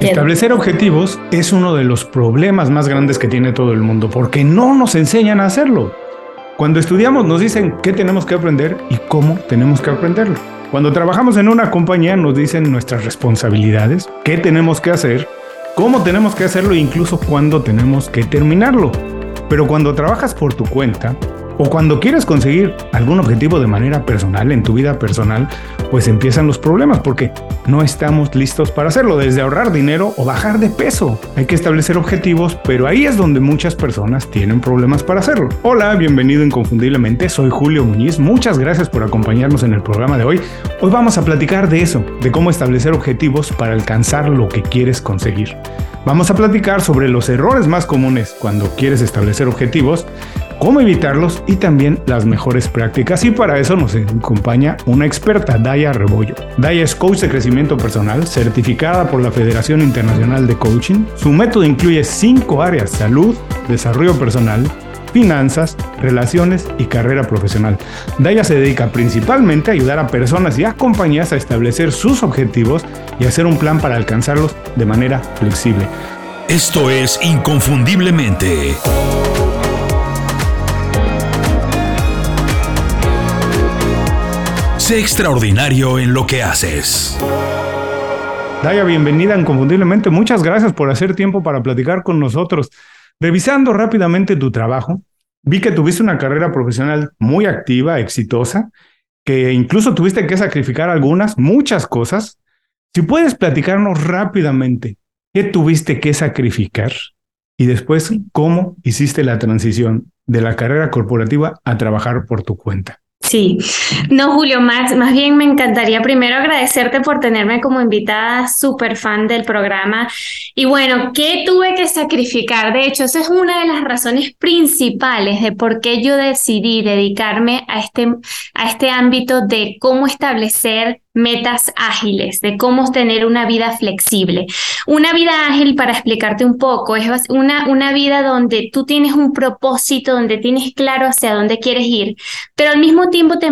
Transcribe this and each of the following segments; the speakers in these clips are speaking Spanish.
Establecer objetivos es uno de los problemas más grandes que tiene todo el mundo porque no nos enseñan a hacerlo. Cuando estudiamos nos dicen qué tenemos que aprender y cómo tenemos que aprenderlo. Cuando trabajamos en una compañía nos dicen nuestras responsabilidades, qué tenemos que hacer, cómo tenemos que hacerlo e incluso cuándo tenemos que terminarlo. Pero cuando trabajas por tu cuenta, o cuando quieres conseguir algún objetivo de manera personal, en tu vida personal, pues empiezan los problemas porque no estamos listos para hacerlo, desde ahorrar dinero o bajar de peso. Hay que establecer objetivos, pero ahí es donde muchas personas tienen problemas para hacerlo. Hola, bienvenido inconfundiblemente, soy Julio Muñiz, muchas gracias por acompañarnos en el programa de hoy. Hoy vamos a platicar de eso, de cómo establecer objetivos para alcanzar lo que quieres conseguir. Vamos a platicar sobre los errores más comunes cuando quieres establecer objetivos, cómo evitarlos y también las mejores prácticas. Y para eso nos acompaña una experta, Daya Rebollo. Daya es coach de crecimiento personal, certificada por la Federación Internacional de Coaching. Su método incluye cinco áreas, salud, desarrollo personal, finanzas, relaciones y carrera profesional. Daya se dedica principalmente a ayudar a personas y a compañías a establecer sus objetivos y hacer un plan para alcanzarlos de manera flexible. Esto es Inconfundiblemente. Sé extraordinario en lo que haces. Daya, bienvenida inconfundiblemente. Muchas gracias por hacer tiempo para platicar con nosotros. Revisando rápidamente tu trabajo, vi que tuviste una carrera profesional muy activa, exitosa, que incluso tuviste que sacrificar algunas, muchas cosas. Si puedes platicarnos rápidamente, ¿qué tuviste que sacrificar? Y después, ¿cómo hiciste la transición de la carrera corporativa a trabajar por tu cuenta? Sí, no, Julio, más, más bien me encantaría primero agradecerte por tenerme como invitada, súper fan del programa. Y bueno, ¿qué tuve que sacrificar? De hecho, esa es una de las razones principales de por qué yo decidí dedicarme a este, a este ámbito de cómo establecer metas ágiles, de cómo tener una vida flexible. Una vida ágil, para explicarte un poco, es una, una vida donde tú tienes un propósito, donde tienes claro hacia dónde quieres ir, pero al mismo tiempo te,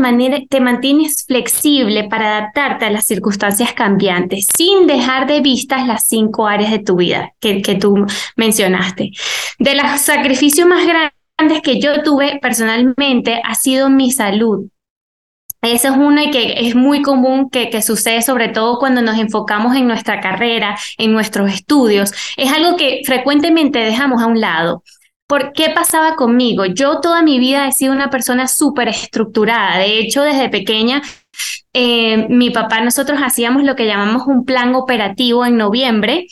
te mantienes flexible para adaptarte a las circunstancias cambiantes, sin dejar de vista las cinco áreas de tu vida que, que tú mencionaste. De los sacrificios más grandes que yo tuve personalmente ha sido mi salud esa es una que es muy común que, que, sucede sobre todo cuando nos enfocamos en nuestra carrera, en nuestros estudios. Es algo que frecuentemente dejamos a un lado. ¿Por qué pasaba conmigo? Yo toda mi vida he sido una persona súper estructurada. De hecho, desde pequeña, eh, mi papá, nosotros hacíamos lo que llamamos un plan operativo en noviembre,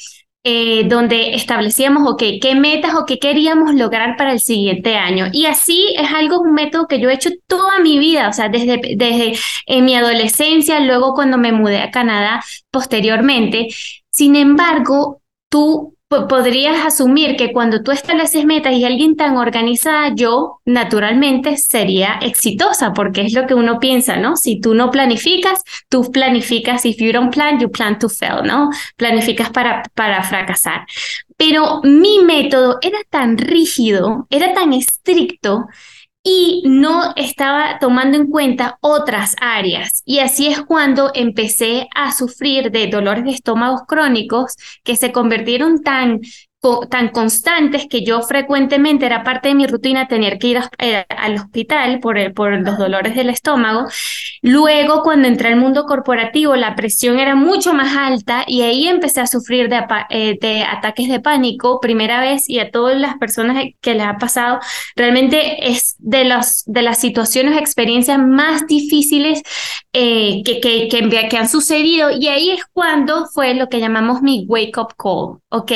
eh, donde establecíamos, ok, qué metas o qué queríamos lograr para el siguiente año. Y así es algo, un método que yo he hecho toda mi vida, o sea, desde, desde en mi adolescencia, luego cuando me mudé a Canadá posteriormente. Sin embargo, tú podrías asumir que cuando tú estableces metas y alguien tan organizada, yo naturalmente sería exitosa, porque es lo que uno piensa, ¿no? Si tú no planificas, tú planificas, if you don't plan, you plan to fail, ¿no? Planificas para, para fracasar. Pero mi método era tan rígido, era tan estricto, y no estaba tomando en cuenta otras áreas. Y así es cuando empecé a sufrir de dolores de estómago crónicos que se convirtieron tan tan constantes que yo frecuentemente era parte de mi rutina tener que ir eh, al hospital por, el, por los dolores del estómago. Luego, cuando entré al mundo corporativo, la presión era mucho más alta y ahí empecé a sufrir de, eh, de ataques de pánico, primera vez, y a todas las personas que les ha pasado, realmente es de, los, de las situaciones, experiencias más difíciles eh, que, que, que, que han sucedido. Y ahí es cuando fue lo que llamamos mi wake up call. Ok,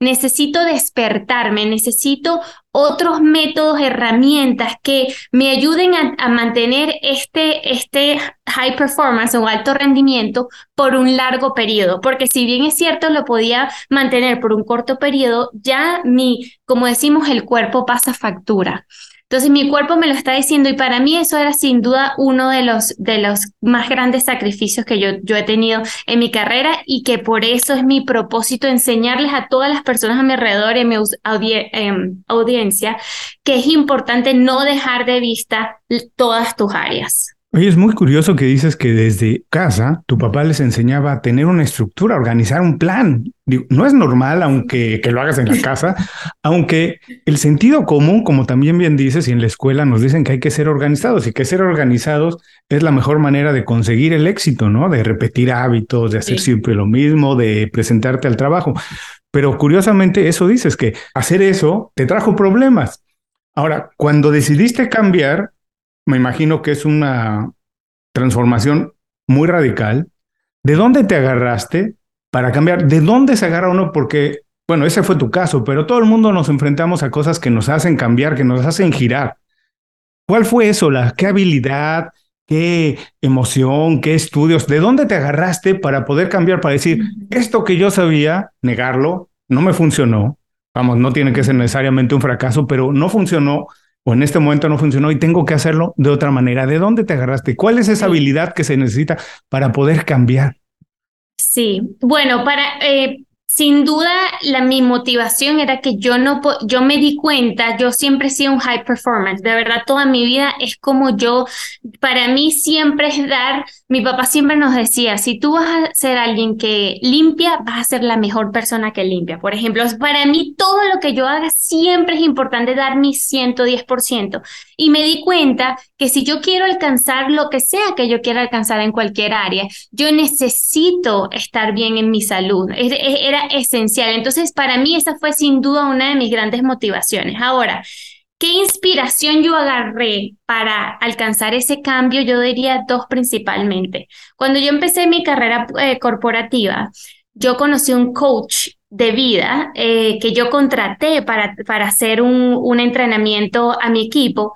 necesito despertarme, necesito otros métodos, herramientas que me ayuden a, mantener este, este high performance o alto rendimiento por un largo periodo, porque si bien es cierto lo podía mantener por un corto periodo, ya mi, como decimos, el cuerpo pasa factura. Entonces mi cuerpo me lo está diciendo y para mí eso era sin duda uno de los, de los más grandes sacrificios que yo, yo he tenido en mi carrera y que por eso es mi propósito enseñarles a todas las personas a mi alrededor y a mi em, audiencia que es importante no dejar de vista todas tus áreas. Oye, es muy curioso que dices que desde casa tu papá les enseñaba a tener una estructura, a organizar un plan. no es normal, aunque que lo hagas en la casa, aunque el sentido común, como también bien dices, y en la escuela nos dicen que hay que ser organizados y que ser organizados es la mejor manera de conseguir el éxito, ¿no? De repetir hábitos, de hacer siempre lo mismo, de presentarte al trabajo. Pero curiosamente eso dices que hacer eso te trajo problemas. Ahora, cuando decidiste cambiar, me imagino que es una transformación muy radical. ¿De dónde te agarraste para cambiar? ¿De dónde se agarra uno? Porque, bueno, ese fue tu caso, pero todo el mundo nos enfrentamos a cosas que nos hacen cambiar, que nos hacen girar. ¿Cuál fue eso? La, ¿Qué habilidad? ¿Qué emoción? ¿Qué estudios? ¿De dónde te agarraste para poder cambiar? Para decir, esto que yo sabía, negarlo, no me funcionó. Vamos, no tiene que ser necesariamente un fracaso, pero no funcionó o en este momento no funcionó y tengo que hacerlo de otra manera. ¿De dónde te agarraste? ¿Cuál es esa habilidad que se necesita para poder cambiar? Sí, bueno, para, eh, sin duda, la, mi motivación era que yo no, yo me di cuenta, yo siempre he sido un high performance, de verdad toda mi vida es como yo, para mí siempre es dar, mi papá siempre nos decía, si tú vas a ser alguien que limpia, vas a ser la mejor persona que limpia. Por ejemplo, para mí todo lo que yo haga siempre es importante dar mi 110%. Y me di cuenta que si yo quiero alcanzar lo que sea que yo quiera alcanzar en cualquier área, yo necesito estar bien en mi salud. Era esencial. Entonces, para mí esa fue sin duda una de mis grandes motivaciones. Ahora, ¿qué inspiración yo agarré para alcanzar ese cambio? Yo diría dos principalmente. Cuando yo empecé mi carrera eh, corporativa, yo conocí un coach de vida eh, que yo contraté para, para hacer un, un entrenamiento a mi equipo.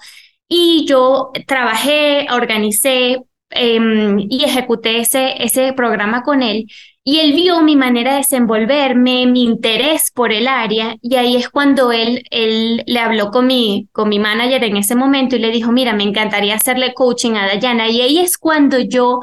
Y yo trabajé, organicé em, y ejecuté ese, ese programa con él. Y él vio mi manera de desenvolverme, mi interés por el área, y ahí es cuando él, él le habló con mi, con mi manager en ese momento y le dijo, mira, me encantaría hacerle coaching a Dayana. Y ahí es cuando yo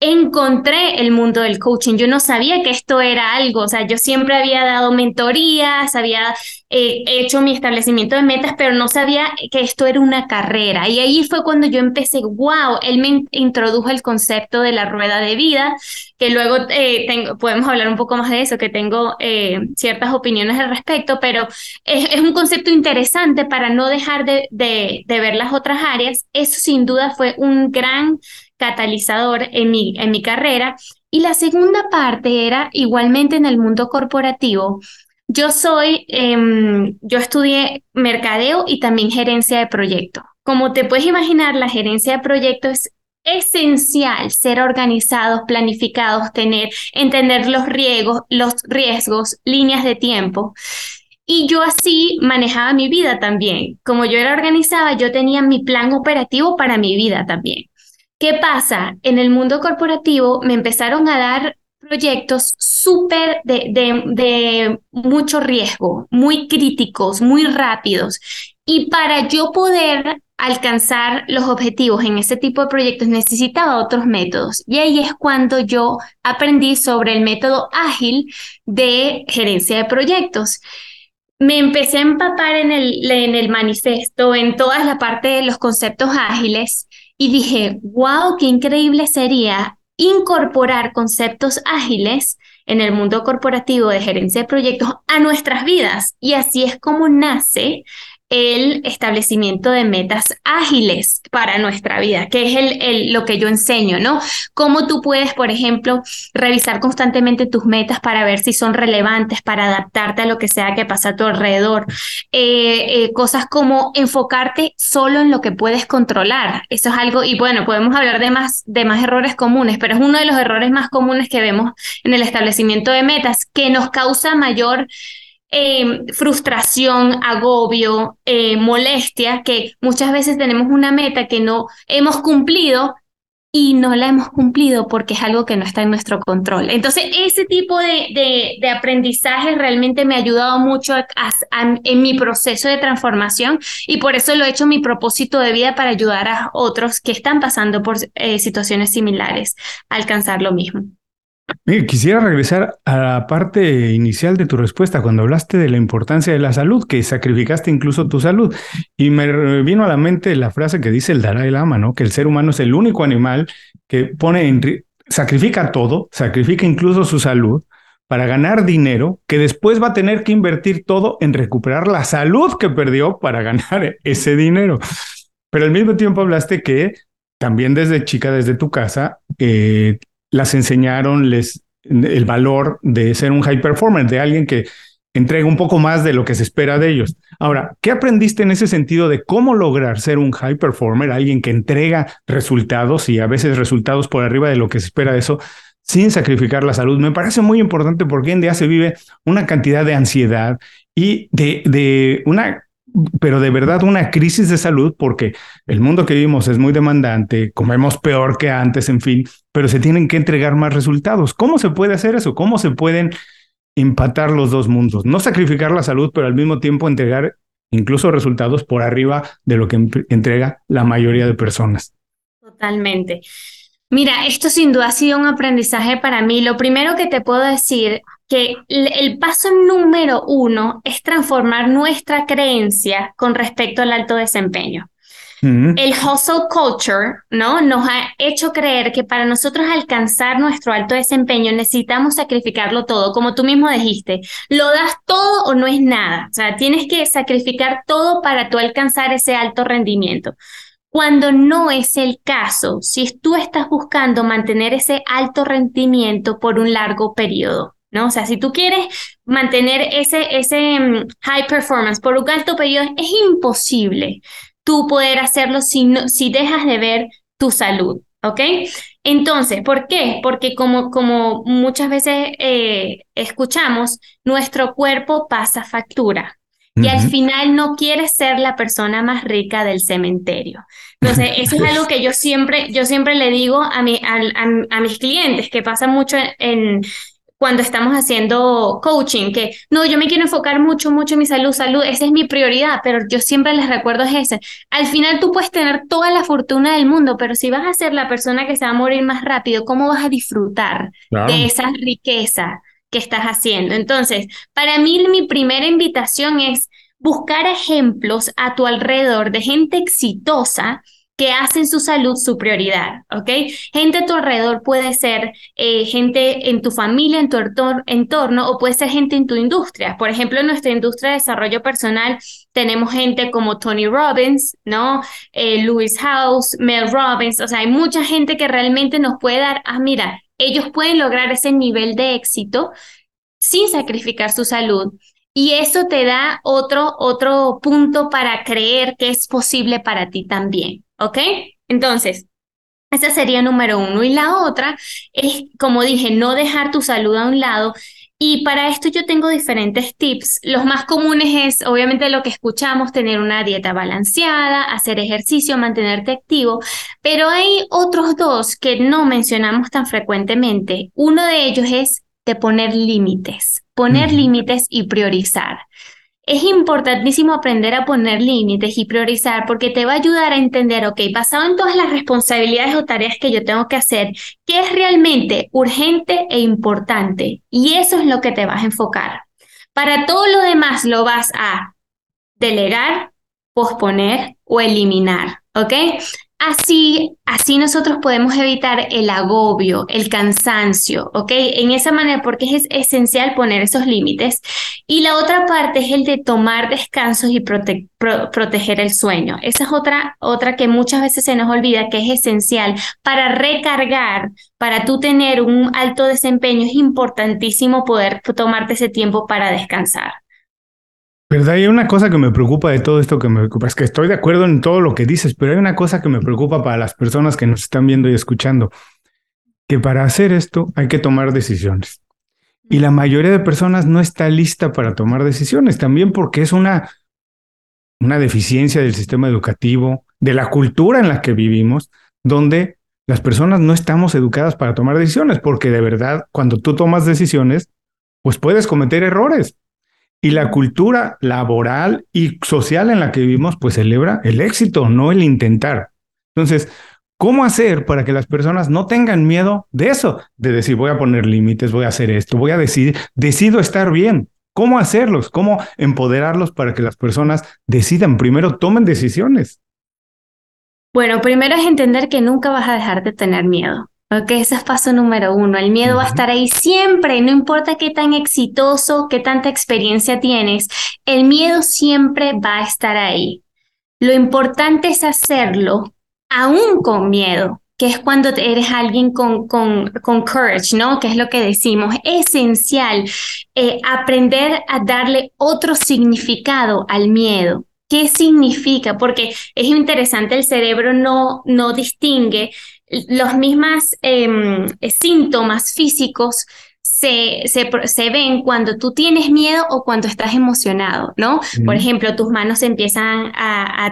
encontré el mundo del coaching. Yo no sabía que esto era algo, o sea, yo siempre había dado mentorías, había eh, hecho mi establecimiento de metas, pero no sabía que esto era una carrera. Y ahí fue cuando yo empecé, wow, él me introdujo el concepto de la rueda de vida, que luego eh, podemos hablar un poco más de eso, que tengo eh, ciertas opiniones al respecto, pero es, un concepto interesante para no dejar de, de, de ver las otras áreas. Eso sin duda fue un gran catalizador en mi, en mi carrera. Y la segunda parte era igualmente en el mundo corporativo. Yo soy, em, yo estudié mercadeo y también gerencia de proyecto. Como te puedes imaginar, la gerencia de proyectos es esencial ser organizados, planificados, tener, entender los riesgos, los riesgos, líneas de tiempo. Y yo así manejaba mi vida también. Como yo era organizada, yo tenía mi plan operativo para mi vida también. ¿Qué pasa? En el mundo corporativo me empezaron a dar proyectos súper de, de, mucho riesgo, muy críticos, muy rápidos. Y para yo poder alcanzar los objetivos en ese tipo de proyectos necesitaba otros métodos. Y ahí es cuando yo aprendí sobre el método ágil de gerencia de proyectos. Me empecé a empapar en el, en el manifiesto, en toda la parte de los conceptos ágiles y dije, wow, qué increíble sería incorporar conceptos ágiles en el mundo corporativo de gerencia de proyectos a nuestras vidas. Y así es como nace el establecimiento de metas ágiles para nuestra vida, que es el, lo que yo enseño, ¿no? Cómo tú puedes, por ejemplo, revisar constantemente tus metas para ver si son relevantes, para adaptarte a lo que sea que pasa a tu alrededor. Eh, eh, cosas como enfocarte solo en lo que puedes controlar. Eso es algo, y bueno, podemos hablar de más, de más errores comunes, pero es uno de los errores más comunes que vemos en el establecimiento de metas, que nos causa mayor eh, frustración, agobio, eh, molestia, que muchas veces tenemos una meta que no hemos cumplido y no la hemos cumplido porque es algo que no está en nuestro control. Entonces, ese tipo de, de, aprendizaje realmente me ha ayudado mucho en mi proceso de transformación y por eso lo he hecho mi propósito de vida para ayudar a otros que están pasando por eh, situaciones similares a alcanzar lo mismo. Quisiera regresar a la parte inicial de tu respuesta, cuando hablaste de la importancia de la salud, que sacrificaste incluso tu salud. Y me vino a la mente la frase que dice el Dalai Lama, ¿no? Que el ser humano es el único animal que pone en, sacrifica todo, sacrifica incluso su salud para ganar dinero, que después va a tener que invertir todo en recuperar la salud que perdió para ganar ese dinero. Pero al mismo tiempo hablaste que también desde chica, desde tu casa, eh, las enseñaron les, el valor de ser un high performer, de alguien que entrega un poco más de lo que se espera de ellos. Ahora, ¿qué aprendiste en ese sentido de cómo lograr ser un high performer, alguien que entrega resultados y a veces resultados por arriba de lo que se espera de eso, sin sacrificar la salud? Me parece muy importante porque en día se vive una cantidad de ansiedad y de, de una pero de verdad una crisis de salud porque el mundo que vivimos es muy demandante, comemos peor que antes, en fin, pero se tienen que entregar más resultados. ¿Cómo se puede hacer eso? ¿Cómo se pueden empatar los dos mundos? No sacrificar la salud, pero al mismo tiempo entregar incluso resultados por arriba de lo que entrega la mayoría de personas. Totalmente. Mira, esto sin duda ha sido un aprendizaje para mí. Lo primero que te puedo decir que el paso número uno es transformar nuestra creencia con respecto al alto desempeño. El hustle culture, ¿no? Nos ha hecho creer que para nosotros alcanzar nuestro alto desempeño necesitamos sacrificarlo todo, como tú mismo dijiste. Lo das todo o no es nada. O sea, tienes que sacrificar todo para tú alcanzar ese alto rendimiento. Cuando no es el caso, si tú estás buscando mantener ese alto rendimiento por un largo periodo. ¿No? O sea, si tú quieres mantener ese, ese mm, high performance por un alto periodo, es imposible tú poder hacerlo si, si dejas de ver tu salud, ¿ok? Entonces, ¿por qué? Porque como, como muchas veces eh, escuchamos, nuestro cuerpo pasa factura. Y al final no quieres ser la persona más rica del cementerio. Entonces, eso es algo que yo siempre, yo siempre le digo a, mi, a, mis clientes, que pasa mucho en, cuando estamos haciendo coaching, que no, yo me quiero enfocar mucho, mucho en mi salud, salud, esa es mi prioridad, pero yo siempre les recuerdo es ese. Al final tú puedes tener toda la fortuna del mundo, pero si vas a ser la persona que se va a morir más rápido, ¿cómo vas a disfrutar de esa riqueza que estás haciendo? Entonces, para mí mi primera invitación es buscar ejemplos a tu alrededor de gente exitosa que hacen su salud su prioridad, ¿ok? Gente a tu alrededor puede ser eh, gente en tu familia, en tu entorno, o puede ser gente en tu industria. Por ejemplo, en nuestra industria de desarrollo personal tenemos gente como Tony Robbins, ¿no? Eh, Louis House, Mel Robbins, o sea, hay mucha gente que realmente nos puede dar, ah, mira, ellos pueden lograr ese nivel de éxito sin sacrificar su salud. Y eso te da otro, otro punto para creer que es posible para ti también. ¿Ok? Entonces, esa sería número uno. Y la otra es, como dije, no dejar tu salud a un lado. Y para esto yo tengo diferentes tips. Los más comunes es, obviamente, lo que escuchamos, tener una dieta balanceada, hacer ejercicio, mantenerte activo, pero hay otros dos que no mencionamos tan frecuentemente. Uno de ellos es de poner límites, poner límites y priorizar. Es importantísimo aprender a poner límites y priorizar porque te va a ayudar a entender, ok, basado en todas las responsabilidades o tareas que yo tengo que hacer, qué es realmente urgente e importante. Y eso es lo que te vas a enfocar. Para todo lo demás lo vas a delegar, posponer o eliminar, ¿ok? Así, así nosotros podemos evitar el agobio, el cansancio, ¿ok? En esa manera, porque es esencial poner esos límites. Y la otra parte es el de tomar descansos y proteger el sueño. Esa es otra, otra que muchas veces se nos olvida que es esencial para recargar, para tú tener un alto desempeño. Es importantísimo poder tomarte ese tiempo para descansar. ¿Verdad? Hay una cosa que me preocupa de todo esto que me preocupa. Es que estoy de acuerdo en todo lo que dices, pero hay una cosa que me preocupa para las personas que nos están viendo y escuchando. Que para hacer esto hay que tomar decisiones. Y la mayoría de personas no está lista para tomar decisiones, también porque es una, una deficiencia del sistema educativo, de la cultura en la que vivimos, donde las personas no estamos educadas para tomar decisiones, porque de verdad, cuando tú tomas decisiones, pues puedes cometer errores. Y la cultura laboral y social en la que vivimos, pues celebra el éxito, no el intentar. Entonces, ¿Cómo hacer para que las personas no tengan miedo de eso? De decir, voy a poner límites, voy a hacer esto, voy a decidir, decido estar bien. ¿Cómo hacerlos? ¿Cómo empoderarlos para que las personas decidan? Primero tomen decisiones. Bueno, primero es entender que nunca vas a dejar de tener miedo. Ok, ese es paso número uno. El miedo va a estar ahí siempre, no importa qué tan exitoso, qué tanta experiencia tienes, el miedo siempre va a estar ahí. Lo importante es hacerlo aún con miedo, que es cuando eres alguien con, con, con courage, ¿no? Que es lo que decimos. esencial eh, aprender a darle otro significado al miedo. ¿Qué significa? Porque es interesante, el cerebro no, no distingue los mismos em, síntomas físicos se, se, ven cuando tú tienes miedo o cuando estás emocionado, ¿no? Por ejemplo, tus manos empiezan a,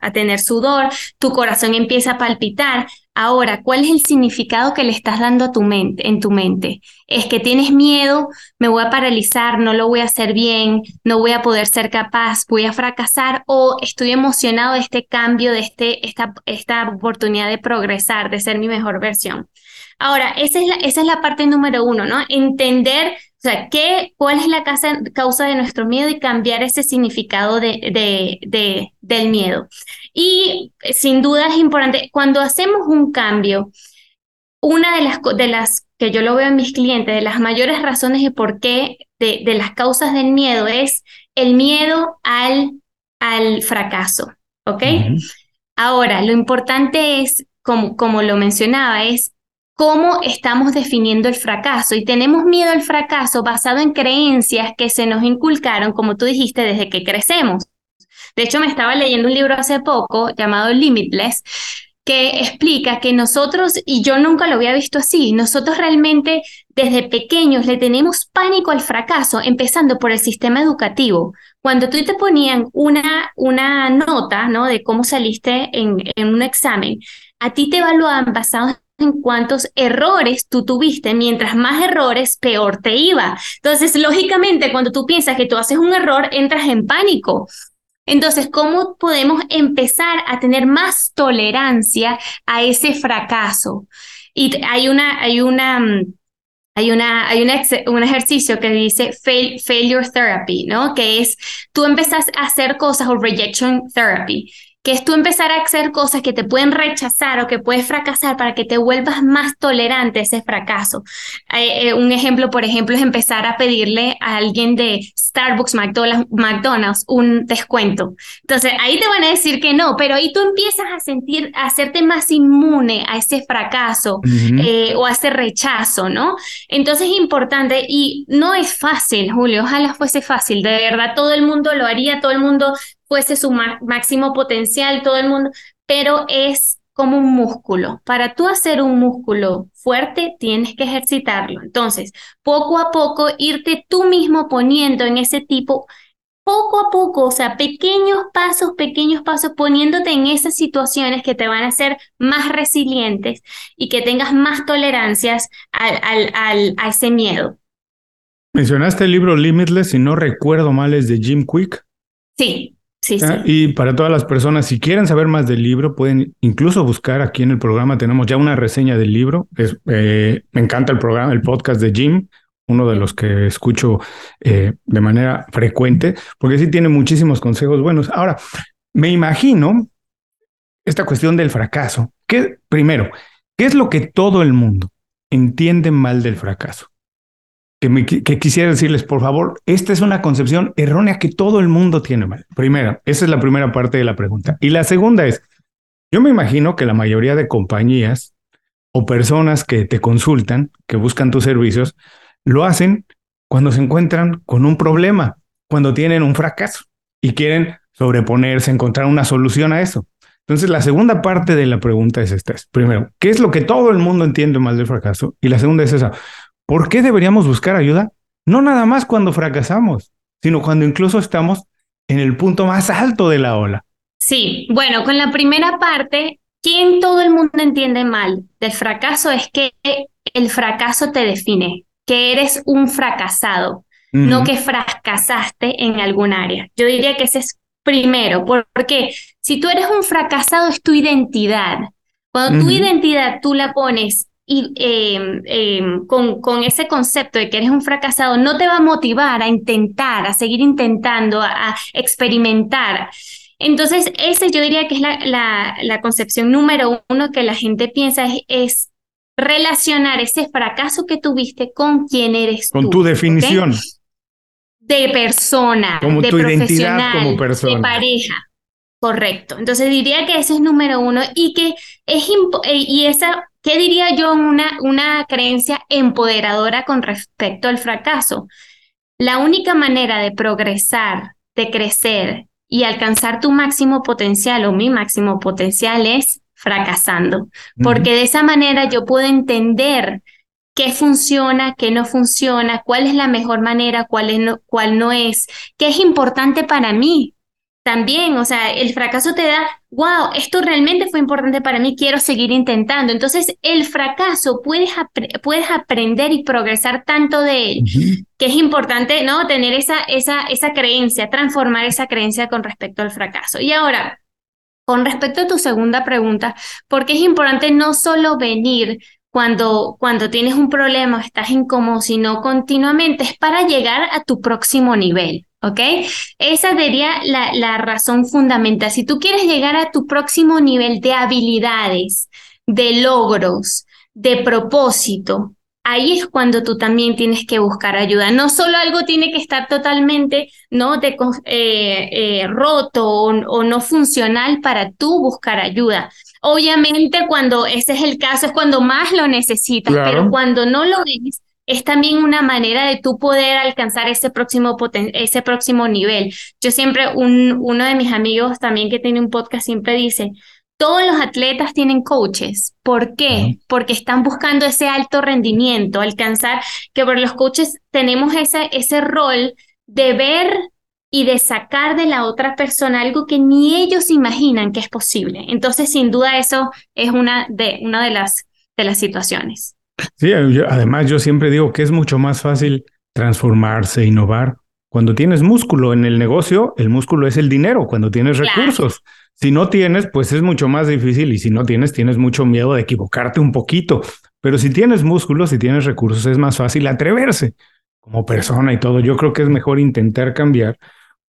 a, tener sudor, tu corazón empieza a palpitar. Ahora, ¿cuál es el significado que le estás dando a tu mente, en tu mente? Es que tienes miedo, me voy a paralizar, no lo voy a hacer bien, no voy a poder ser capaz, voy a fracasar o estoy emocionado de este cambio, de este, esta, esta oportunidad de progresar, de ser mi mejor versión. Ahora, esa es la, esa es la parte número uno, ¿no? Entender, o sea, qué, cuál es la causa, causa de nuestro miedo y cambiar ese significado de, de, de, del miedo. Y sin duda es importante, cuando hacemos un cambio, una de las, de las que yo lo veo en mis clientes, de las mayores razones de por qué, de, de las causas del miedo, es el miedo al, al fracaso, ¿ok? Ahora, lo importante es, como, como lo mencionaba, es cómo estamos definiendo el fracaso y tenemos miedo al fracaso basado en creencias que se nos inculcaron, como tú dijiste, desde que crecemos. De hecho, me estaba leyendo un libro hace poco llamado Limitless, que explica que nosotros, y yo nunca lo había visto así, nosotros realmente desde pequeños le tenemos pánico al fracaso, empezando por el sistema educativo. Cuando tú te ponían una, una nota ¿no? de cómo saliste en, en un examen, a ti te evaluaban basado en cuántos errores tú tuviste. Mientras más errores, peor te iba. Entonces, lógicamente, cuando tú piensas que tú haces un error, entras en pánico. Entonces, ¿cómo podemos empezar a tener más tolerancia a ese fracaso? Y hay una, hay una, mm, hay una, hay un ejercicio que dice failure therapy, ¿no? Que es tú empezás a hacer cosas o rejection therapy que es tú empezar a hacer cosas que te pueden rechazar o que puedes fracasar para que te vuelvas más tolerante a ese fracaso. Eh, eh, un ejemplo, por ejemplo, es empezar a pedirle a alguien de Starbucks, McDonald's, McDonald's un descuento. Entonces, ahí te van a decir que no, pero ahí tú empiezas a sentir, a hacerte más inmune a ese fracaso eh, o a ese rechazo, ¿no? Entonces es importante y no es fácil, Julio, ojalá fuese fácil, de verdad todo el mundo lo haría, todo el mundo fuese su máximo potencial, todo el mundo, pero es como un músculo. Para tú hacer un músculo fuerte, tienes que ejercitarlo. Entonces, poco a poco, irte tú mismo poniendo en ese tipo, poco a poco, o sea, pequeños pasos, pequeños pasos, poniéndote en esas situaciones que te van a hacer más resilientes y que tengas más tolerancias al, al, a ese miedo. Mencionaste el libro Limitless, si no recuerdo mal, es de Jim Quick. Sí. Sí, ah, Y para todas las personas, si quieren saber más del libro, pueden incluso buscar aquí en el programa. Tenemos ya una reseña del libro. Es, eh, me encanta el programa, el podcast de Jim, uno de los que escucho eh, de manera frecuente, porque sí tiene muchísimos consejos buenos. Ahora, me imagino esta cuestión del fracaso. Que, primero, ¿qué es lo que todo el mundo entiende mal del fracaso? Que, quisiera decirles, por favor, esta es una concepción errónea que todo el mundo tiene mal. Primera, esa es la primera parte de la pregunta. Y la segunda es, yo me imagino que la mayoría de compañías o personas que te consultan, que buscan tus servicios, lo hacen cuando se encuentran con un problema, cuando tienen un fracaso y quieren sobreponerse, encontrar una solución a eso. Entonces, la segunda parte de la pregunta es esta. Primero, ¿qué es lo que todo el mundo entiende mal del fracaso? Y la segunda es esa, ¿Por qué deberíamos buscar ayuda? No nada más cuando fracasamos, sino cuando incluso estamos en el punto más alto de la ola. Sí, bueno, con la primera parte, quien todo el mundo entiende mal del fracaso es que el fracaso te define, que eres un fracasado, no que fracasaste en algún área. Yo diría que ese es primero, porque si tú eres un fracasado es tu identidad. Cuando tu identidad tú la pones y em, con, con, ese concepto de que eres un fracasado, no te va a motivar a intentar, a seguir intentando, a, experimentar. Entonces, ese yo diría que es la, la, la, concepción número uno que la gente piensa es, relacionar ese fracaso que tuviste con quién eres con tú. Con tu definición. De persona, como de tu identidad como persona. de pareja. Correcto. Entonces diría que ese es número uno y que es eh, y esa, ¿qué diría yo? Una, una creencia empoderadora con respecto al fracaso. La única manera de progresar, de crecer y alcanzar tu máximo potencial o mi máximo potencial es fracasando, porque de esa manera yo puedo entender qué funciona, qué no funciona, cuál es la mejor manera, cuál, no, cuál no es, qué es importante para mí, también, o sea, el fracaso te da, wow, esto realmente fue importante para mí, quiero seguir intentando. Entonces, el fracaso puedes, puedes aprender y progresar tanto de él, que es importante, ¿no? Tener esa, esa, esa creencia, transformar esa creencia con respecto al fracaso. Y ahora, con respecto a tu segunda pregunta, ¿por qué es importante no solo venir cuando, cuando tienes un problema, estás incómodo, sino continuamente, es para llegar a tu próximo nivel. ¿Ok? Esa sería la, la razón fundamental. Si tú quieres llegar a tu próximo nivel de habilidades, de logros, de propósito, ahí es cuando tú también tienes que buscar ayuda. No solo algo tiene que estar totalmente ¿no? De, eh, eh, roto o, no funcional para tú buscar ayuda. Obviamente cuando ese es el caso es cuando más lo necesitas, pero cuando no lo ves, es también una manera de tú poder alcanzar ese próximo, ese próximo nivel. Yo siempre, un, uno de mis amigos también que tiene un podcast siempre dice, todos los atletas tienen coaches. ¿Por qué? Porque están buscando ese alto rendimiento, alcanzar, que por los coaches tenemos ese, ese rol de ver y de sacar de la otra persona algo que ni ellos imaginan que es posible. Entonces, sin duda, eso es una de, una de, las, de las situaciones. Sí, además yo siempre digo que es mucho más fácil transformarse, innovar. Cuando tienes músculo en el negocio, el músculo es el dinero, cuando tienes recursos. Si no tienes, pues es mucho más difícil y si no tienes, tienes mucho miedo de equivocarte un poquito. Pero si tienes músculo, si tienes recursos, es más fácil atreverse como persona y todo. Yo creo que es mejor intentar cambiar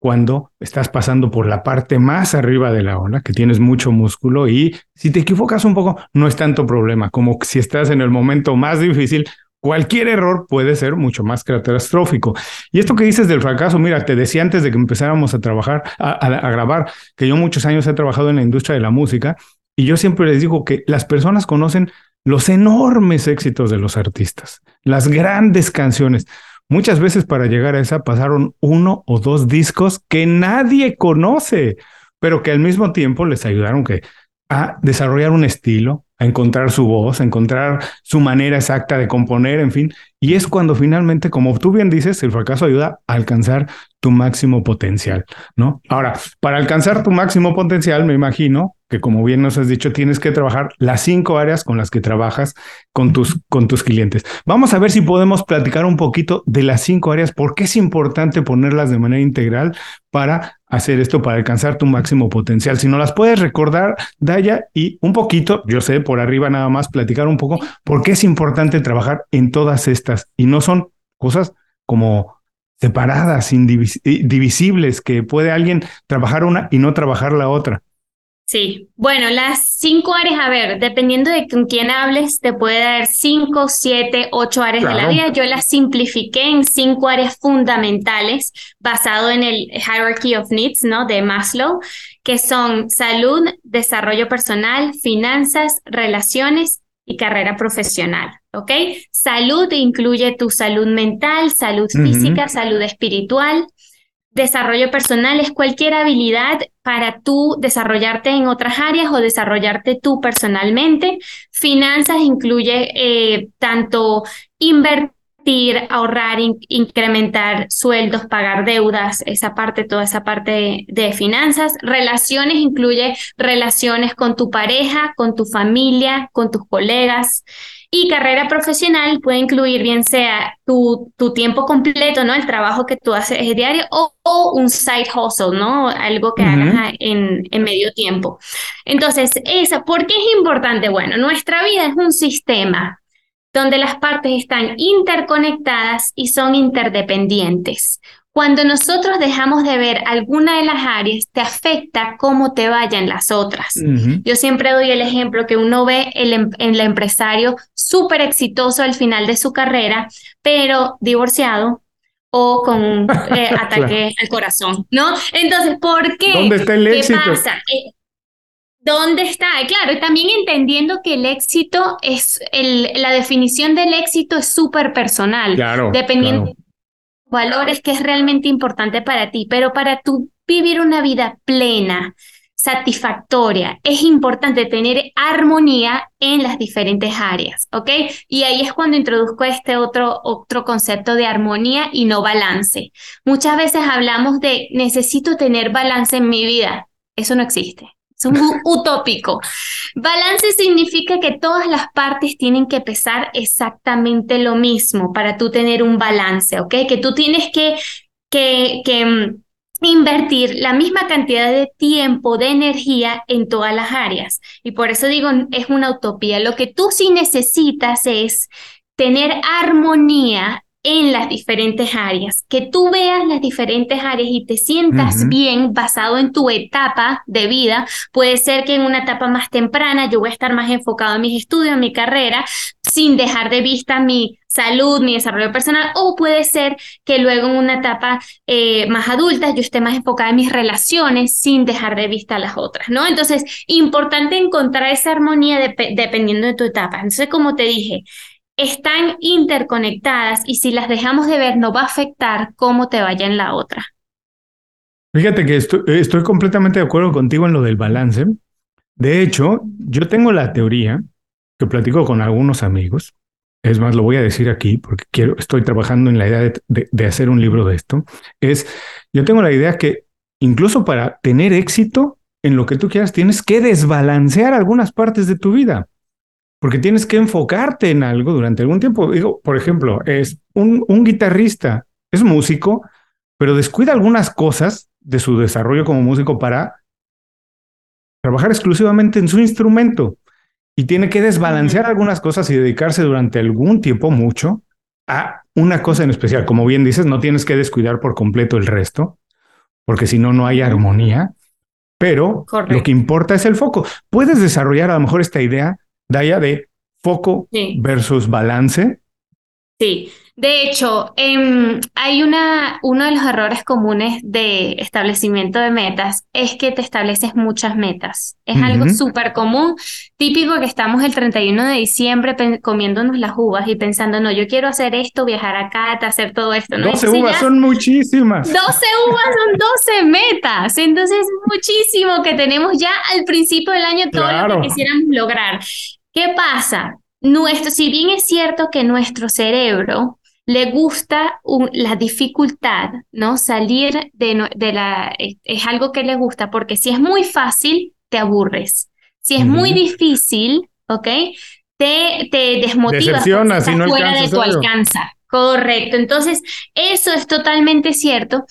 cuando estás pasando por la parte más arriba de la ola, que tienes mucho músculo y si te equivocas un poco, no es tanto problema como si estás en el momento más difícil. Cualquier error puede ser mucho más catastrófico. Y esto que dices del fracaso, mira, te decía antes de que empezáramos a trabajar, a, grabar, que yo muchos años he trabajado en la industria de la música y yo siempre les digo que las personas conocen los enormes éxitos de los artistas, las grandes canciones. Muchas veces para llegar a esa pasaron uno o dos discos que nadie conoce, pero que al mismo tiempo les ayudaron que, a desarrollar un estilo, a encontrar su voz, a encontrar su manera exacta de componer, en fin. Y es cuando finalmente, como tú bien dices, el fracaso ayuda a alcanzar tu máximo potencial, ¿no? Ahora, para alcanzar tu máximo potencial, me imagino que como bien nos has dicho, tienes que trabajar las cinco áreas con las que trabajas con tus, con tus clientes. Vamos a ver si podemos platicar un poquito de las cinco áreas, por qué es importante ponerlas de manera integral para hacer esto, para alcanzar tu máximo potencial. Si no las puedes recordar, Daya, y un poquito, yo sé, por arriba nada más, platicar un poco por qué es importante trabajar en todas estas y no son cosas como separadas, indivisibles, que puede alguien trabajar una y no trabajar la otra. Sí, bueno, las cinco áreas, a ver, dependiendo de con quién hables, te puede dar cinco, siete, ocho áreas de la vida. Yo las simplifiqué en cinco áreas fundamentales basado en el Hierarchy of Needs, ¿no? De Maslow, que son salud, desarrollo personal, finanzas, relaciones y carrera profesional, ¿ok? Salud incluye tu salud mental, salud física, salud espiritual, Desarrollo personal es cualquier habilidad para tú desarrollarte en otras áreas o desarrollarte tú personalmente. Finanzas incluye eh, tanto invertir invertir, ahorrar, incrementar sueldos, pagar deudas, esa parte, toda esa parte de, finanzas. Relaciones incluye relaciones con tu pareja, con tu familia, con tus colegas. Y carrera profesional puede incluir bien sea tu, tu tiempo completo, ¿no? El trabajo que tú haces diario o, un side hustle, ¿no? Algo que hagas en, en medio tiempo. Entonces, esa, ¿por qué es importante? Bueno, nuestra vida es un sistema donde las partes están interconectadas y son interdependientes. Cuando nosotros dejamos de ver alguna de las áreas, te afecta cómo te vayan las otras. Yo siempre doy el ejemplo que uno ve el, em, el empresario súper exitoso al final de su carrera, pero divorciado o con un eh, ataque al corazón, ¿no? Entonces, ¿por qué? ¿Dónde está el éxito? ¿Qué pasa? Eh, ¿Dónde está? Claro, también entendiendo que el éxito es, el, la definición del éxito es súper personal. Claro. Dependiendo de valores que es realmente importante para ti, pero para tú vivir una vida plena, satisfactoria, es importante tener armonía en las diferentes áreas, ¿ok? Y ahí es cuando introduzco este otro, otro concepto de armonía y no balance. Muchas veces hablamos de necesito tener balance en mi vida. Eso no existe. Es un utópico. Balance significa que todas las partes tienen que pesar exactamente lo mismo para tú tener un balance, ¿ok? Que tú tienes que, que, que mm, invertir la misma cantidad de tiempo, de energía en todas las áreas. Y por eso digo, es una utopía. Lo que tú sí necesitas es tener armonía en las diferentes áreas, que tú veas las diferentes áreas y te sientas bien basado en tu etapa de vida. Puede ser que en una etapa más temprana yo voy a estar más enfocado en mis estudios, en mi carrera, sin dejar de vista mi salud, mi desarrollo personal, o puede ser que luego en una etapa eh, más adulta yo esté más enfocada en mis relaciones sin dejar de vista las otras, ¿no? Entonces, importante encontrar esa armonía dependiendo de tu etapa. Entonces, como te dije, están interconectadas y si las dejamos de ver no va a afectar cómo te vaya en la otra. Fíjate que estoy, completamente de acuerdo contigo en lo del balance. De hecho, yo tengo la teoría que platico con algunos amigos. Es más, lo voy a decir aquí porque quiero, estoy trabajando en la idea de, de hacer un libro de esto. Es, yo tengo la idea que incluso para tener éxito en lo que tú quieras, tienes que desbalancear algunas partes de tu vida porque tienes que enfocarte en algo durante algún tiempo. Digo, por ejemplo, es un, un guitarrista, es músico, pero descuida algunas cosas de su desarrollo como músico para trabajar exclusivamente en su instrumento y tiene que desbalancear algunas cosas y dedicarse durante algún tiempo mucho a una cosa en especial. Como bien dices, no tienes que descuidar por completo el resto, porque si no, no hay armonía. Pero lo que importa es el foco. Puedes desarrollar a lo mejor esta idea Daya, de foco versus balance. Sí, de hecho, em, hay una, uno de los errores comunes de establecimiento de metas es que te estableces muchas metas. Es algo súper común, típico que estamos el 31 de diciembre comiéndonos las uvas y pensando, no, yo quiero hacer esto, viajar acá, hacer todo esto. ¿no? 12 uvas son muchísimas. 12 uvas son 12 metas. Entonces, muchísimo que tenemos ya al principio del año todo lo que quisiéramos lograr. ¿Qué pasa? Nuestro, si bien es cierto que nuestro cerebro le gusta la dificultad, ¿no? Salir de, de la... Es, algo que le gusta porque si es muy fácil, te aburres. Si es muy difícil, ¿ok? Te, te desmotivas. si no fuera de tu alcance. Correcto. Entonces, eso es totalmente cierto.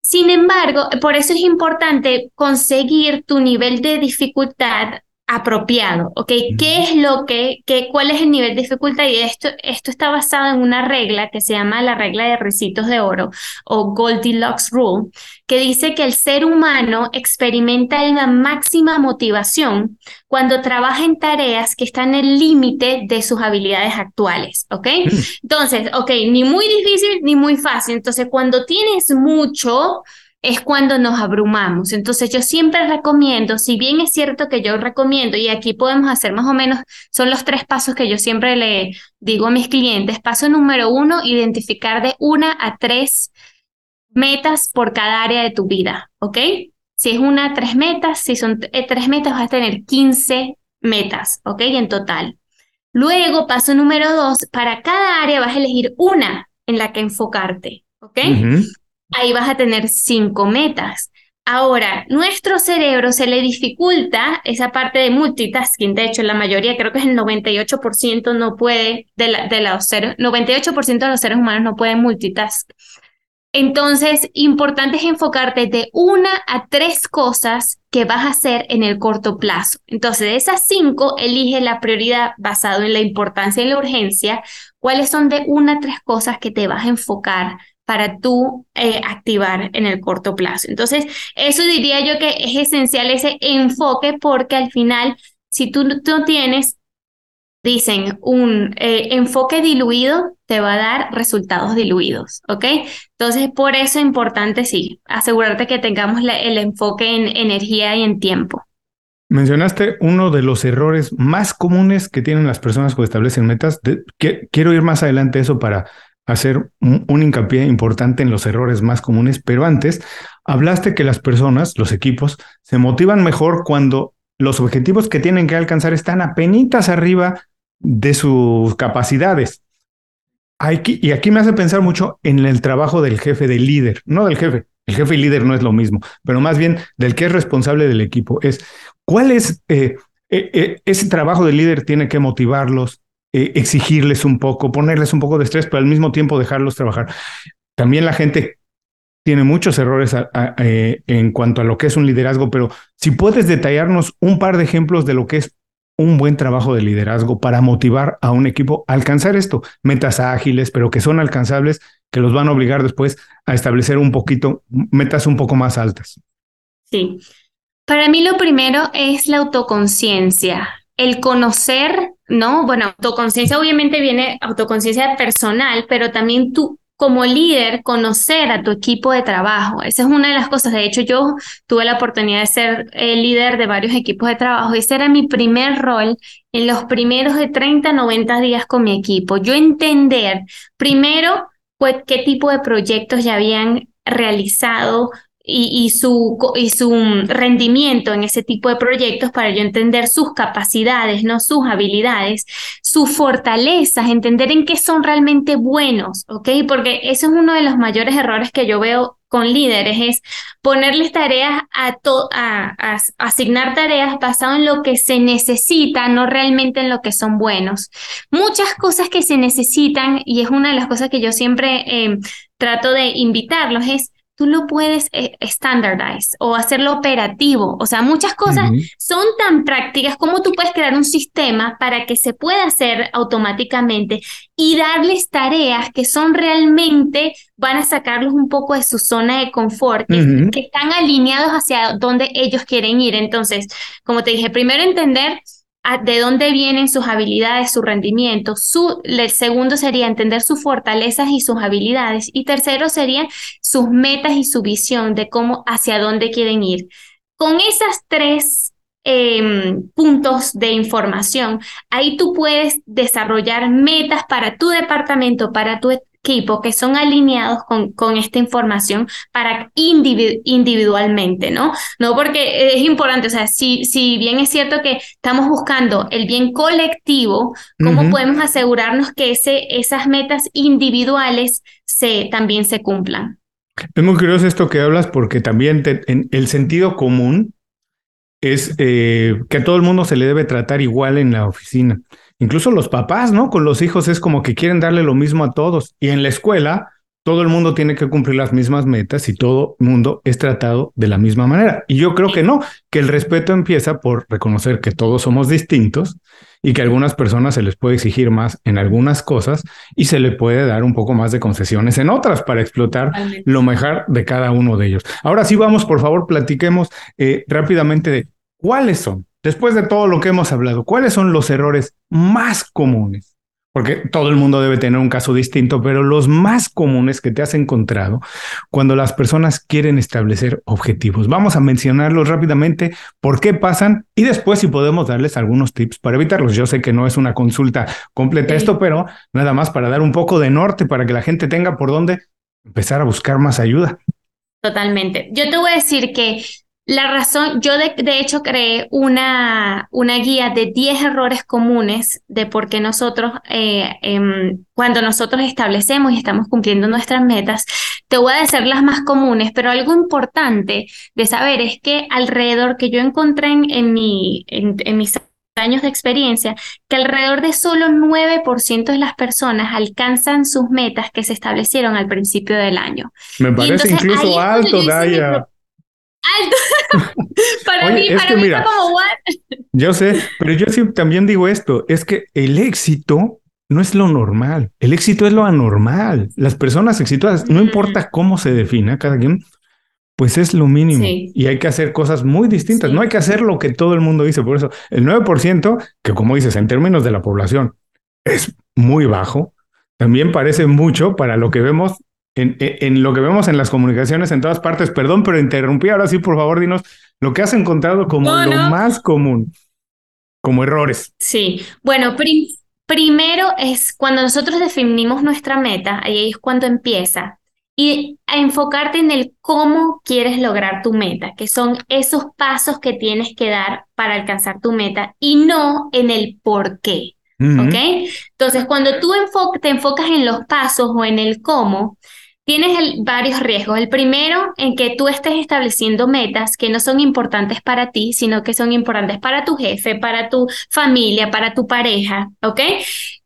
Sin embargo, por eso es importante conseguir tu nivel de dificultad apropiado, ¿ok? ¿Qué es lo que, que, cuál es el nivel de dificultad? Y esto, esto está basado en una regla que se llama la regla de recitos de oro o Goldilocks Rule, que dice que el ser humano experimenta la máxima motivación cuando trabaja en tareas que están en el límite de sus habilidades actuales, ¿ok? Mm. Entonces, ok, ni muy difícil ni muy fácil. Entonces, cuando tienes mucho, es cuando nos abrumamos. Entonces yo siempre recomiendo, si bien es cierto que yo recomiendo, y aquí podemos hacer más o menos, son los tres pasos que yo siempre le digo a mis clientes. Paso número uno, identificar de una a tres metas por cada área de tu vida, ¿ok? Si es una, tres metas, si son eh, tres metas, vas a tener 15 metas, ¿ok? En total. Luego, paso número dos, para cada área vas a elegir una en la que enfocarte, ¿ok? Ahí vas a tener cinco metas. Ahora, nuestro cerebro se le dificulta esa parte de multitasking. De hecho, la mayoría, creo que es el 98% no puede, de, la, de los seres, 98% de los seres humanos no pueden multitask. Entonces, importante es enfocarte de una a tres cosas que vas a hacer en el corto plazo. Entonces, de esas cinco, elige la prioridad basado en la importancia y la urgencia. ¿Cuáles son de una a tres cosas que te vas a enfocar para tú eh, activar en el corto plazo? Entonces, eso diría yo que es esencial ese enfoque porque al final, si tú no tienes dicen un eh, enfoque diluido te va a dar resultados diluidos, ¿ok? Entonces, por eso es importante, sí, asegurarte que tengamos el enfoque en energía y en tiempo. Mencionaste uno de los errores más comunes que tienen las personas cuando establecen metas. quiero ir más adelante eso para hacer un, hincapié importante en los errores más comunes, pero antes hablaste que las personas, los equipos, se motivan mejor cuando los objetivos que tienen que alcanzar están apenas arriba de sus capacidades. y aquí me hace pensar mucho en el trabajo del jefe, del líder, no del jefe. El jefe y líder no es lo mismo, pero más bien del que es responsable del equipo. Es cuál es eh, eh, eh, ese trabajo del líder tiene que motivarlos, exigirles un poco, ponerles un poco de estrés, pero al mismo tiempo dejarlos trabajar. También la gente tiene muchos errores en cuanto a lo que es un liderazgo, pero si puedes detallarnos un par de ejemplos de lo que es un buen trabajo de liderazgo para motivar a un equipo a alcanzar esto, metas ágiles, pero que son alcanzables, que los van a obligar después a establecer un poquito, metas un poco más altas. Sí. Para mí lo primero es la autoconciencia, el conocer, ¿no? Bueno, autoconciencia obviamente viene autoconciencia personal, pero también tú como líder, conocer a tu equipo de trabajo. Esa es una de las cosas. De hecho, yo tuve la oportunidad de ser el líder de varios equipos de trabajo. Ese era mi primer rol en los primeros de 30, 90 días con mi equipo. Yo entender primero pues, qué tipo de proyectos ya habían realizado, y, su, y su rendimiento en ese tipo de proyectos para yo entender sus capacidades, no sus habilidades, sus fortalezas, entender en qué son realmente buenos, ¿ok? Porque eso es uno de los mayores errores que yo veo con líderes, es ponerles tareas a, a, a, asignar tareas basado en lo que se necesita, no realmente en lo que son buenos. Muchas cosas que se necesitan, y es una de las cosas que yo siempre eh, trato de invitarlos, es tú lo puedes eh, standardize o hacerlo operativo. O sea, muchas cosas son tan prácticas como tú puedes crear un sistema para que se pueda hacer automáticamente y darles tareas que son realmente, van a sacarlos un poco de su zona de confort, que, que están alineados hacia donde ellos quieren ir. Entonces, como te dije, primero entender de dónde vienen sus habilidades, su rendimiento. Su, el segundo sería entender sus fortalezas y sus habilidades. Y tercero sería sus metas y su visión de cómo, hacia dónde quieren ir. Con esas tres em, puntos de información, ahí tú puedes desarrollar metas para tu departamento, para tu equipo que son alineados con, con esta información para individualmente, ¿no? No porque es importante, o sea, si, si bien es cierto que estamos buscando el bien colectivo, ¿cómo podemos asegurarnos que ese, esas metas individuales se, también se cumplan? Es muy curioso esto que hablas porque también en el sentido común es eh, que a todo el mundo se le debe tratar igual en la oficina. Incluso los papás, ¿no? Con los hijos es como que quieren darle lo mismo a todos. Y en la escuela, todo el mundo tiene que cumplir las mismas metas y todo el mundo es tratado de la misma manera. Y yo creo que no, que el respeto empieza por reconocer que todos somos distintos y que a algunas personas se les puede exigir más en algunas cosas y se le puede dar un poco más de concesiones en otras para explotar lo mejor de cada uno de ellos. Ahora sí vamos, por favor, platiquemos eh, rápidamente de cuáles son Después de todo lo que hemos hablado, ¿cuáles son los errores más comunes? Porque todo el mundo debe tener un caso distinto, pero los más comunes que te has encontrado cuando las personas quieren establecer objetivos. Vamos a mencionarlos rápidamente, por qué pasan y después si podemos darles algunos tips para evitarlos. Yo sé que no es una consulta completa esto, pero nada más para dar un poco de norte para que la gente tenga por dónde empezar a buscar más ayuda. Totalmente. Yo te voy a decir que La razón, yo de, hecho creé una, una, guía de 10 errores comunes de por qué nosotros, eh, em, cuando nosotros establecemos y estamos cumpliendo nuestras metas, te voy a decir las más comunes, pero algo importante de saber es que alrededor que yo encontré en, en, mi, en, en mis años de experiencia, que alrededor de solo 9% de las personas alcanzan sus metas que se establecieron al principio del año. Me parece incluso alto, Daya. Alto. para mí, para mí como what? Yo sé, pero yo también digo esto, es que el éxito no es lo normal, el éxito es lo anormal. Las personas exitosas, no importa cómo se defina cada quien, pues es lo mínimo. Y hay que hacer cosas muy distintas. No hay que hacer lo que todo el mundo dice. Por eso, el 9%, que como dices, en términos de la población, es muy bajo, también parece mucho para lo que vemos en, lo que vemos en las comunicaciones en todas partes. Perdón, pero interrumpí. Ahora sí, por favor, dinos lo que has encontrado como lo más común, como errores. Sí, bueno, primero es cuando nosotros definimos nuestra meta, ahí es cuando empieza. Y a enfocarte en el cómo quieres lograr tu meta, que son esos pasos que tienes que dar para alcanzar tu meta y no en el por qué. ¿Ok? Entonces, cuando tú te enfocas en los pasos o en el cómo, Tienes varios riesgos. El primero, en que tú estés estableciendo metas que no son importantes para ti, sino que son importantes para tu jefe, para tu familia, para tu pareja, ¿ok?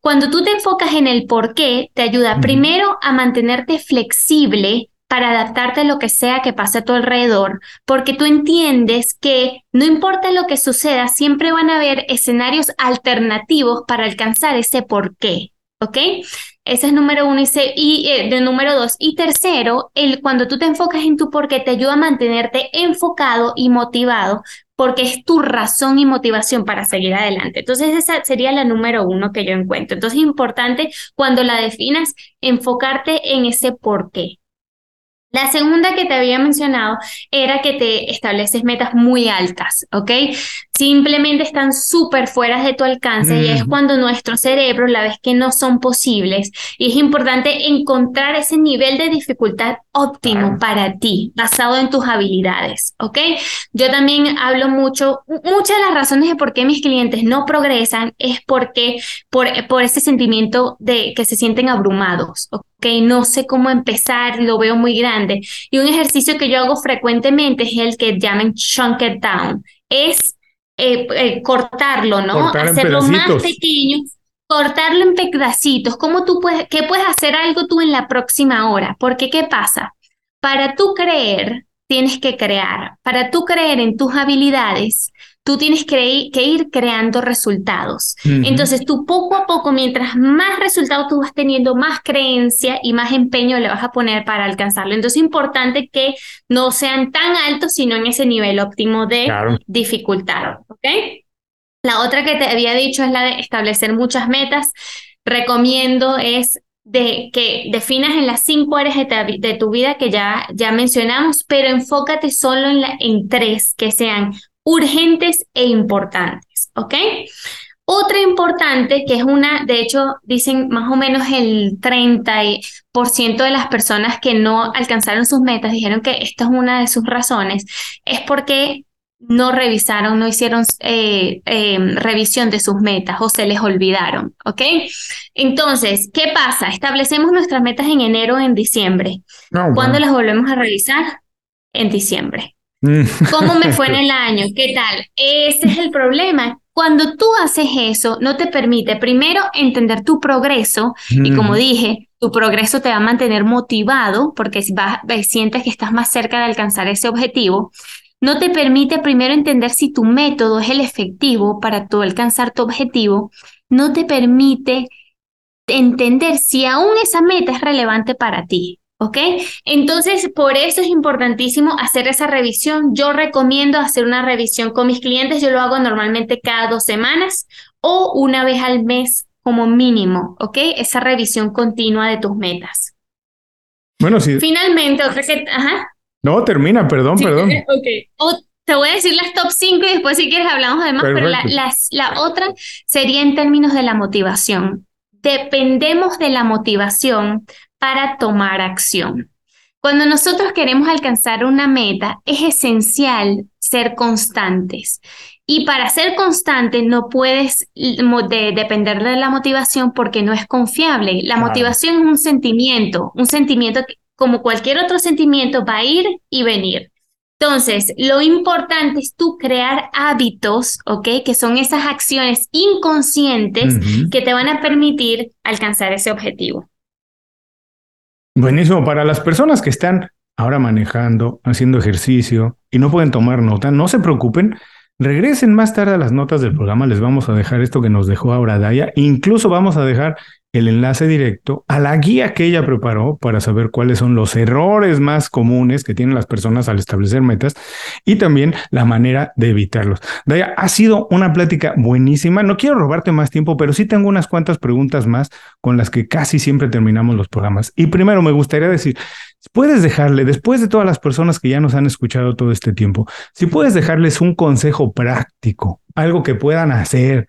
Cuando tú te enfocas en el por qué, te ayuda primero a mantenerte flexible para adaptarte a lo que sea que pase a tu alrededor, porque tú entiendes que no importa lo que suceda, siempre van a haber escenarios alternativos para alcanzar ese por qué. ¿Ok? Ese es número uno y, y eh, de número dos. Y tercero, el, cuando tú te enfocas en tu por qué, te ayuda a mantenerte enfocado y motivado porque es tu razón y motivación para seguir adelante. Entonces, esa sería la número uno que yo encuentro. Entonces, es importante cuando la definas, enfocarte en ese por qué. La segunda que te había mencionado era que te estableces metas muy altas, ¿ok? Simplemente están súper fuera de tu alcance y es cuando nuestro cerebro la vez que no son posibles y es importante encontrar ese nivel de dificultad óptimo para ti, basado en tus habilidades, ¿ok? Yo también hablo mucho, muchas de las razones de por qué mis clientes no progresan es porque por, por ese sentimiento de que se sienten abrumados, ¿ok? No sé cómo empezar, lo veo muy grande. Y un ejercicio que yo hago frecuentemente es el que llaman chunk it down. Es eh, eh, cortarlo, ¿no? Hacerlo más pequeño, cortarlo en pedacitos. ¿Cómo tú puedes, qué puedes hacer algo tú en la próxima hora? Porque, ¿qué pasa? Para tú creer, tienes que crear. Para tú creer en tus habilidades, tú tienes que, ir creando resultados. Entonces, tú poco a poco, mientras más resultados tú vas teniendo, más creencia y más empeño le vas a poner para alcanzarlo. Entonces, es importante que no sean tan altos, sino en ese nivel óptimo de dificultad. ¿Ok? La otra que te había dicho es la de establecer muchas metas. Recomiendo es de que definas en las cinco áreas de, tu vida que ya, ya mencionamos, pero enfócate solo en, la, en tres que sean urgentes e importantes, ¿ok? Otra importante, que es una, de hecho, dicen más o menos el 30% de las personas que no alcanzaron sus metas dijeron que esta es una de sus razones, es porque no revisaron, no hicieron eh, eh, revisión de sus metas o se les olvidaron, ¿ok? Entonces, ¿qué pasa? Establecemos nuestras metas en enero o en diciembre. ¿Cuándo las volvemos a revisar? En diciembre. ¿Cómo me fue en el año? ¿Qué tal? Ese es el problema. Cuando tú haces eso, no te permite primero entender tu progreso y como dije, tu progreso te va a mantener motivado porque sientes que estás más cerca de alcanzar ese objetivo. No te permite primero entender si tu método es el efectivo para tú alcanzar tu objetivo. No te permite entender si aún esa meta es relevante para ti. ¿Ok? Entonces, por eso es importantísimo hacer esa revisión. Yo recomiendo hacer una revisión con mis clientes. Yo lo hago normalmente cada dos semanas o una vez al mes como mínimo, ¿ok? Esa revisión continua de tus metas. Bueno, sí. Finalmente, otra que... Ajá. No, termina, perdón, perdón. Ok. te voy a decir las top 5 y después si quieres hablamos de más, pero la, la otra sería en términos de la motivación. Dependemos de la motivación para tomar acción. Cuando nosotros queremos alcanzar una meta, es esencial ser constantes. Y para ser constante no puedes depender de la motivación porque no es confiable. La motivación es un sentimiento, un sentimiento que, como cualquier otro sentimiento va a ir y venir. Entonces, lo importante es tú crear hábitos, ¿ok? Que son esas acciones inconscientes que te van a permitir alcanzar ese objetivo. Buenísimo. Para las personas que están ahora manejando, haciendo ejercicio y no pueden tomar nota, no se preocupen. Regresen más tarde a las notas del programa, les vamos a dejar esto que nos dejó ahora Daya. Incluso vamos a dejar el enlace directo a la guía que ella preparó para saber cuáles son los errores más comunes que tienen las personas al establecer metas y también la manera de evitarlos. Daya, ha sido una plática buenísima. No quiero robarte más tiempo, pero sí tengo unas cuantas preguntas más con las que casi siempre terminamos los programas. Y primero me gustaría decir, puedes dejarle, después de todas las personas que ya nos han escuchado todo este tiempo, si puedes dejarles un consejo práctico, algo que puedan hacer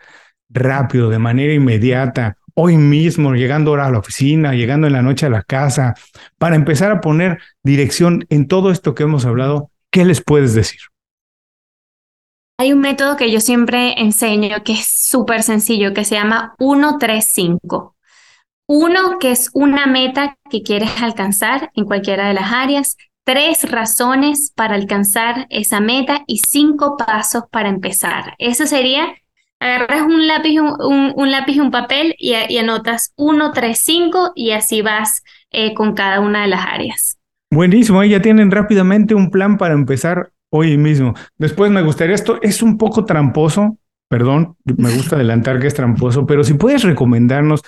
rápido, de manera inmediata, hoy mismo, llegando ahora a la oficina, llegando en la noche a la casa, para empezar a poner dirección en todo esto que hemos hablado, ¿qué les puedes decir? Hay un método que yo siempre enseño que es súper sencillo, que se llama 135. Uno, que es una meta que quieres alcanzar en cualquiera de las áreas. Tres razones para alcanzar esa meta y cinco pasos para empezar. Eso sería agarras un lápiz, un, lápiz y un papel y, anotas 1, 3, 5 y así vas eh, con cada una de las áreas. Buenísimo, ya tienen rápidamente un plan para empezar hoy mismo. Después me gustaría, esto es un poco tramposo, perdón, me gusta adelantar que es tramposo, pero si puedes recomendarnos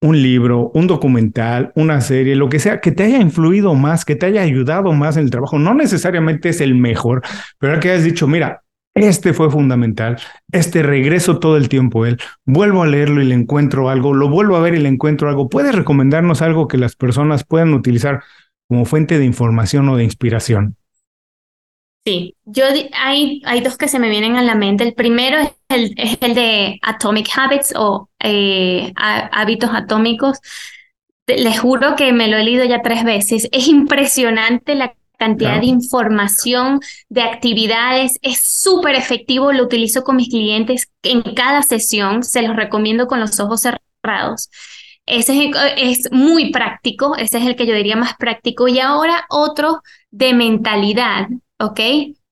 un libro, un documental, una serie, lo que sea, que te haya influido más, que te haya ayudado más en el trabajo. No necesariamente es el mejor, pero que hayas dicho, mira, este fue fundamental. Este regreso todo el tiempo él. Vuelvo a leerlo y le encuentro algo. Lo vuelvo a ver y le encuentro algo. ¿Puedes recomendarnos algo que las personas puedan utilizar como fuente de información o de inspiración? Sí, yo hay, hay dos que se me vienen a la mente. El primero es el, es el de Atomic Habits o eh, hábitos atómicos. Les juro que me lo he leído ya tres veces. Es impresionante la cantidad de información, de actividades. Es súper efectivo, lo utilizo con mis clientes en cada sesión, se los recomiendo con los ojos cerrados. Ese es, muy práctico, ese es el que yo diría más práctico. Y ahora otro de mentalidad, ¿ok?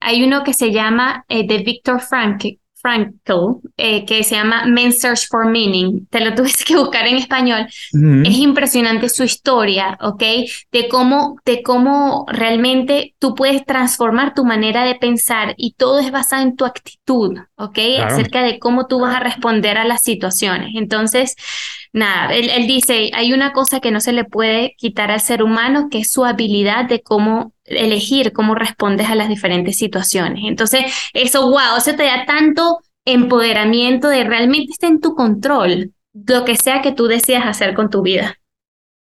Hay uno que se llama eh, de Victor Frank, Frankl, eh, que se llama Men Search for Meaning. Te lo tuviste que buscar en español. Es impresionante su historia, ¿ok? De cómo, de cómo realmente tú puedes transformar tu manera de pensar y todo es basado en tu actitud, ¿ok? Acerca de cómo tú vas a responder a las situaciones. Entonces, nada, él, él dice, hay una cosa que no se le puede quitar al ser humano, que es su habilidad de cómo elegir cómo respondes a las diferentes situaciones. Entonces, eso, wow, eso te da tanto empoderamiento de realmente está en tu control lo que sea que tú decidas hacer con tu vida.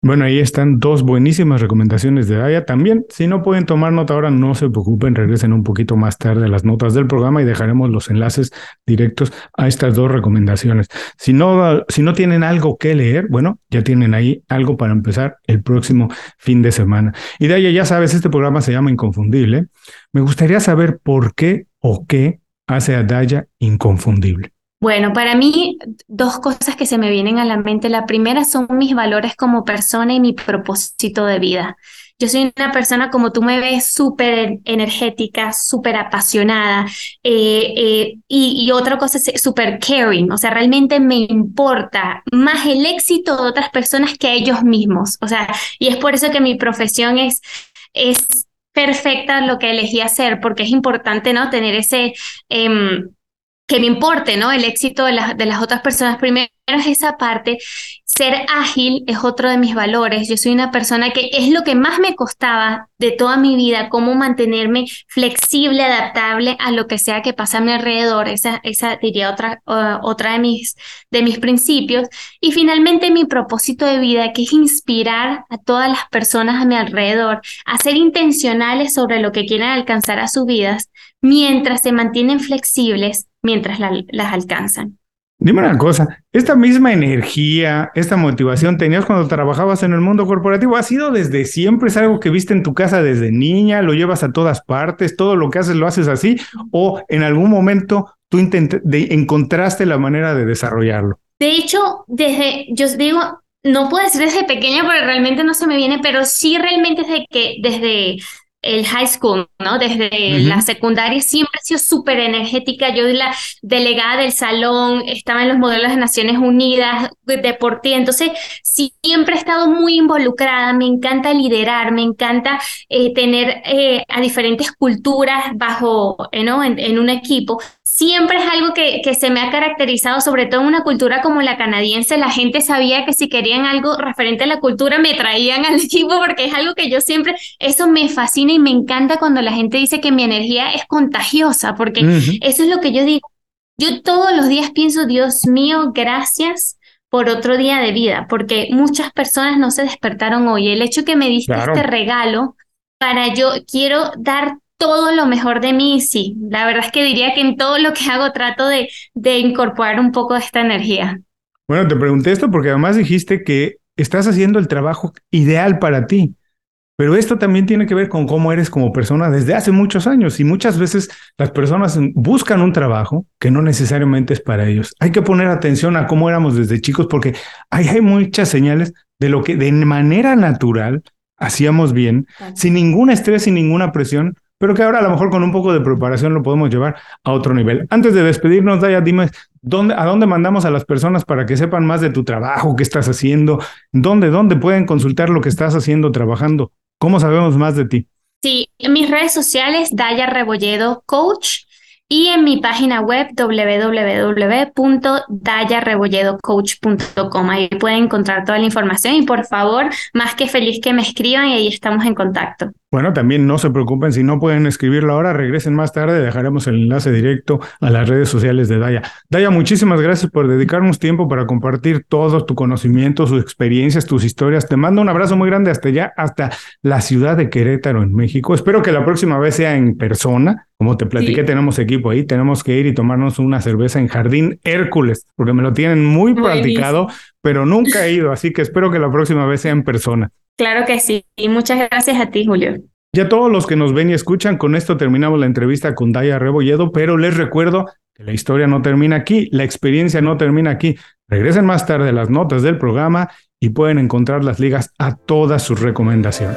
Bueno, ahí están dos buenísimas recomendaciones de Daya. También, si no pueden tomar nota ahora, no se preocupen, regresen un poquito más tarde a las notas del programa y dejaremos los enlaces directos a estas dos recomendaciones. Si no, si no tienen algo que leer, bueno, ya tienen ahí algo para empezar el próximo fin de semana. Y Daya, ya sabes, este programa se llama Inconfundible. Me gustaría saber por qué o qué hace a Daya inconfundible. Bueno, para mí dos cosas que se me vienen a la mente. La primera son mis valores como persona y mi propósito de vida. Yo soy una persona, como tú me ves, súper energética, súper apasionada eh, eh, y, otra cosa es súper caring, o sea, realmente me importa más el éxito de otras personas que ellos mismos, o sea, y es por eso que mi profesión es, es perfecta lo que elegí hacer, porque es importante, ¿no? Tener ese... Eh, que me importe, ¿no? El éxito de, de las otras personas. Primero es esa parte. Ser ágil es otro de mis valores. Yo soy una persona que es lo que más me costaba de toda mi vida, cómo mantenerme flexible, adaptable a lo que sea que pasa a mi alrededor. Esa, esa diría otra, otra de, mis, de mis principios. Y finalmente mi propósito de vida, que es inspirar a todas las personas a mi alrededor a ser intencionales sobre lo que quieren alcanzar a sus vidas mientras se mantienen flexibles mientras las alcanzan. Dime una cosa, esta misma energía, esta motivación tenías cuando trabajabas en el mundo corporativo, ¿ha sido desde siempre? ¿Es algo que viste en tu casa desde niña? ¿Lo llevas a todas partes? ¿Todo lo que haces lo haces así? ¿O en algún momento tú encontraste la manera de desarrollarlo? De hecho, desde, yo digo, no puedo decir desde pequeña porque realmente no se me viene, pero sí realmente desde que, desde el high school, ¿no? Desde la secundaria siempre he sido súper energética. Yo la delegada del salón, estaba en los modelos de Naciones Unidas, deportiva. Entonces, siempre he estado muy involucrada. Me encanta liderar, me encanta eh, tener eh, a diferentes culturas bajo, eh, ¿no? en, un equipo siempre es algo que, que, se me ha caracterizado, sobre todo en una cultura como la canadiense, la gente sabía que si querían algo referente a la cultura me traían al equipo porque es algo que yo siempre, eso me fascina y me encanta cuando la gente dice que mi energía es contagiosa, porque eso es lo que yo digo. Yo todos los días pienso, Dios mío, gracias por otro día de vida, porque muchas personas no se despertaron hoy. El hecho que me diste este regalo para yo quiero dar todo lo mejor de mí, sí. La verdad es que diría que en todo lo que hago trato de, de incorporar un poco de esta energía. Bueno, te pregunté esto porque además dijiste que estás haciendo el trabajo ideal para ti. Pero esto también tiene que ver con cómo eres como persona desde hace muchos años y muchas veces las personas buscan un trabajo que no necesariamente es para ellos. Hay que poner atención a cómo éramos desde chicos porque ahí hay muchas señales de lo que de manera natural hacíamos bien, sin ningún estrés, sin ninguna presión, pero que ahora a lo mejor con un poco de preparación lo podemos llevar a otro nivel. Antes de despedirnos, Daya, dime dónde, a dónde mandamos a las personas para que sepan más de tu trabajo, qué estás haciendo, dónde, dónde pueden consultar lo que estás haciendo, trabajando, cómo sabemos más de ti. Sí, en mis redes sociales, Daya Rebolledo Coach y en mi página web www.dayarebolledocoach.com. Ahí pueden encontrar toda la información y por favor, más que feliz que me escriban y ahí estamos en contacto. Bueno, también no se preocupen si no pueden escribirlo ahora, regresen más tarde, dejaremos el enlace directo a las redes sociales de Daya. Daya, muchísimas gracias por dedicarnos tiempo para compartir todo tu conocimiento, sus experiencias, tus historias. Te mando un abrazo muy grande hasta allá, hasta la ciudad de Querétaro, en México. Espero que la próxima vez sea en persona. Como te platiqué, tenemos equipo ahí, tenemos que ir y tomarnos una cerveza en Jardín Hércules, porque me lo tienen muy practicado, pero nunca he ido, así que espero que la próxima vez sea en persona. Claro que sí. Y muchas gracias a ti, Julio. Y a todos los que nos ven y escuchan, con esto terminamos la entrevista con Daya Rebolledo, pero les recuerdo que la historia no termina aquí, la experiencia no termina aquí. Regresen más tarde las notas del programa y pueden encontrar las ligas a todas sus recomendaciones.